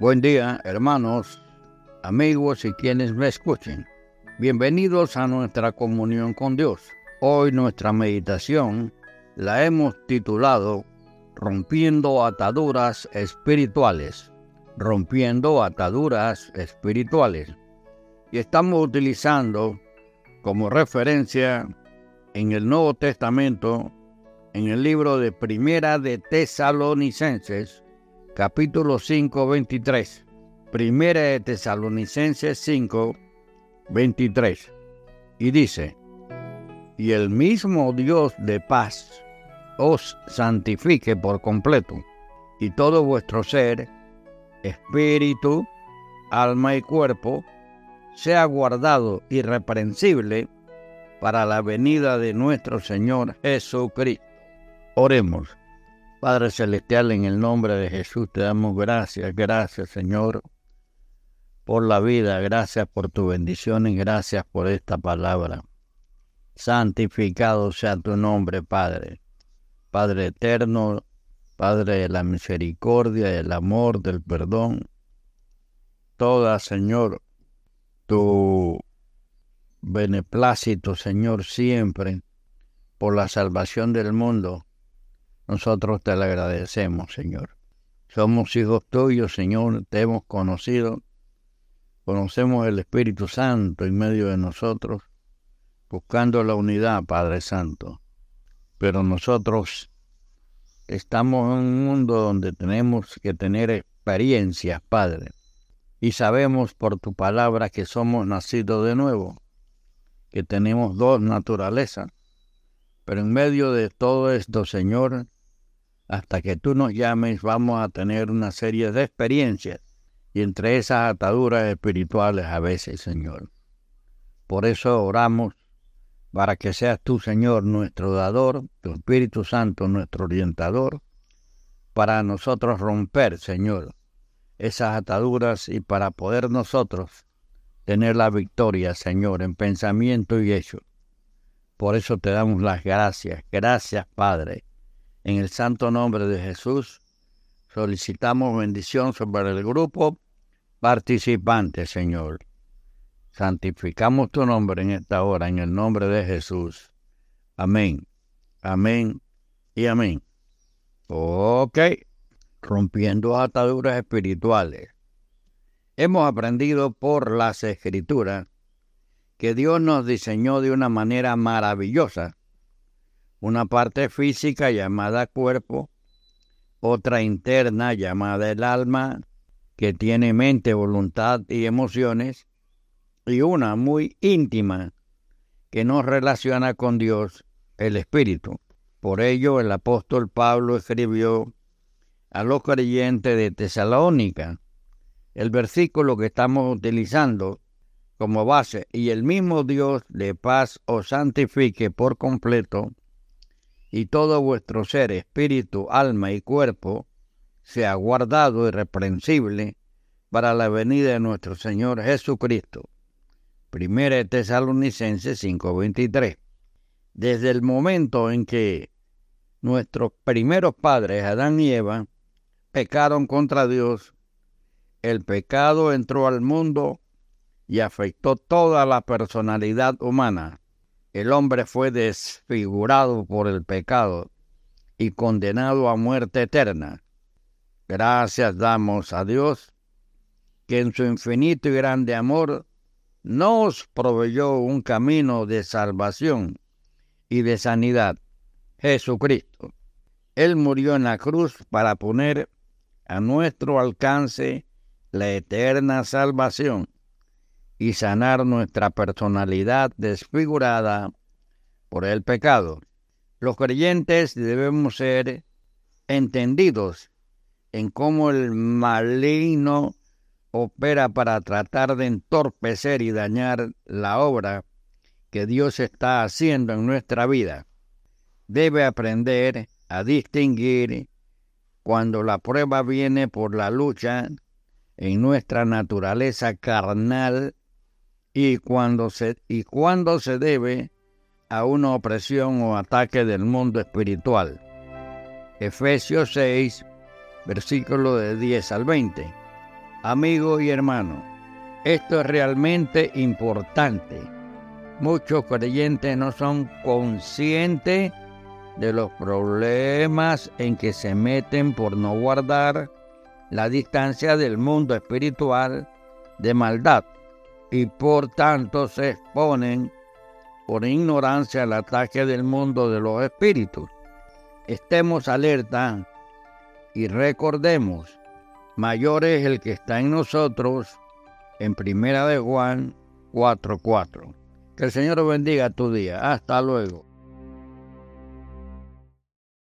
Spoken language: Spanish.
Buen día, hermanos, amigos y quienes me escuchen. Bienvenidos a nuestra comunión con Dios. Hoy nuestra meditación la hemos titulado Rompiendo ataduras espirituales. Rompiendo ataduras espirituales. Y estamos utilizando como referencia en el Nuevo Testamento, en el libro de Primera de Tesalonicenses, capítulo 5, 23. Primera de Tesalonicenses 5, 23. Y dice, y el mismo Dios de paz os santifique por completo, y todo vuestro ser, espíritu, alma y cuerpo, sea guardado irreprensible para la venida de nuestro Señor Jesucristo. Oremos. Padre Celestial, en el nombre de Jesús te damos gracias, gracias Señor por la vida, gracias por tu bendición y gracias por esta palabra. Santificado sea tu nombre, Padre. Padre eterno, Padre de la misericordia, del amor, del perdón. Toda, Señor, tu beneplácito, Señor, siempre por la salvación del mundo nosotros te lo agradecemos, Señor. Somos hijos tuyos, Señor, te hemos conocido. Conocemos el Espíritu Santo en medio de nosotros, buscando la unidad, Padre Santo. Pero nosotros estamos en un mundo donde tenemos que tener experiencias, Padre. Y sabemos por tu palabra que somos nacidos de nuevo, que tenemos dos naturalezas. Pero en medio de todo esto, Señor, hasta que tú nos llames vamos a tener una serie de experiencias y entre esas ataduras espirituales a veces, Señor. Por eso oramos para que seas tú, Señor, nuestro dador, tu Espíritu Santo, nuestro orientador, para nosotros romper, Señor, esas ataduras y para poder nosotros tener la victoria, Señor, en pensamiento y hecho. Por eso te damos las gracias. Gracias, Padre en el santo nombre de Jesús, solicitamos bendición sobre el grupo participante, Señor. Santificamos tu nombre en esta hora, en el nombre de Jesús. Amén, amén y amén. Ok, rompiendo ataduras espirituales. Hemos aprendido por las escrituras que Dios nos diseñó de una manera maravillosa una parte física llamada cuerpo, otra interna llamada el alma, que tiene mente, voluntad y emociones, y una muy íntima que nos relaciona con Dios, el Espíritu. Por ello el apóstol Pablo escribió a los creyentes de Tesalónica el versículo que estamos utilizando como base, y el mismo Dios de paz os santifique por completo, y todo vuestro ser, espíritu, alma y cuerpo, sea guardado irreprensible para la venida de nuestro Señor Jesucristo. Primera Tesalonicenses 5:23. Desde el momento en que nuestros primeros padres, Adán y Eva, pecaron contra Dios, el pecado entró al mundo y afectó toda la personalidad humana el hombre fue desfigurado por el pecado y condenado a muerte eterna. Gracias damos a Dios que en su infinito y grande amor nos proveyó un camino de salvación y de sanidad, Jesucristo. Él murió en la cruz para poner a nuestro alcance la eterna salvación y sanar nuestra personalidad desfigurada por el pecado. Los creyentes debemos ser entendidos en cómo el maligno opera para tratar de entorpecer y dañar la obra que Dios está haciendo en nuestra vida. Debe aprender a distinguir cuando la prueba viene por la lucha en nuestra naturaleza carnal y cuando se, y cuando se debe a una opresión o ataque del mundo espiritual. Efesios 6, versículo de 10 al 20. Amigos y hermanos, esto es realmente importante. Muchos creyentes no son conscientes de los problemas en que se meten por no guardar la distancia del mundo espiritual de maldad y por tanto se exponen por ignorancia al ataque del mundo de los espíritus. Estemos alerta y recordemos, mayor es el que está en nosotros, en primera de Juan 4:4. Que el Señor bendiga tu día. Hasta luego.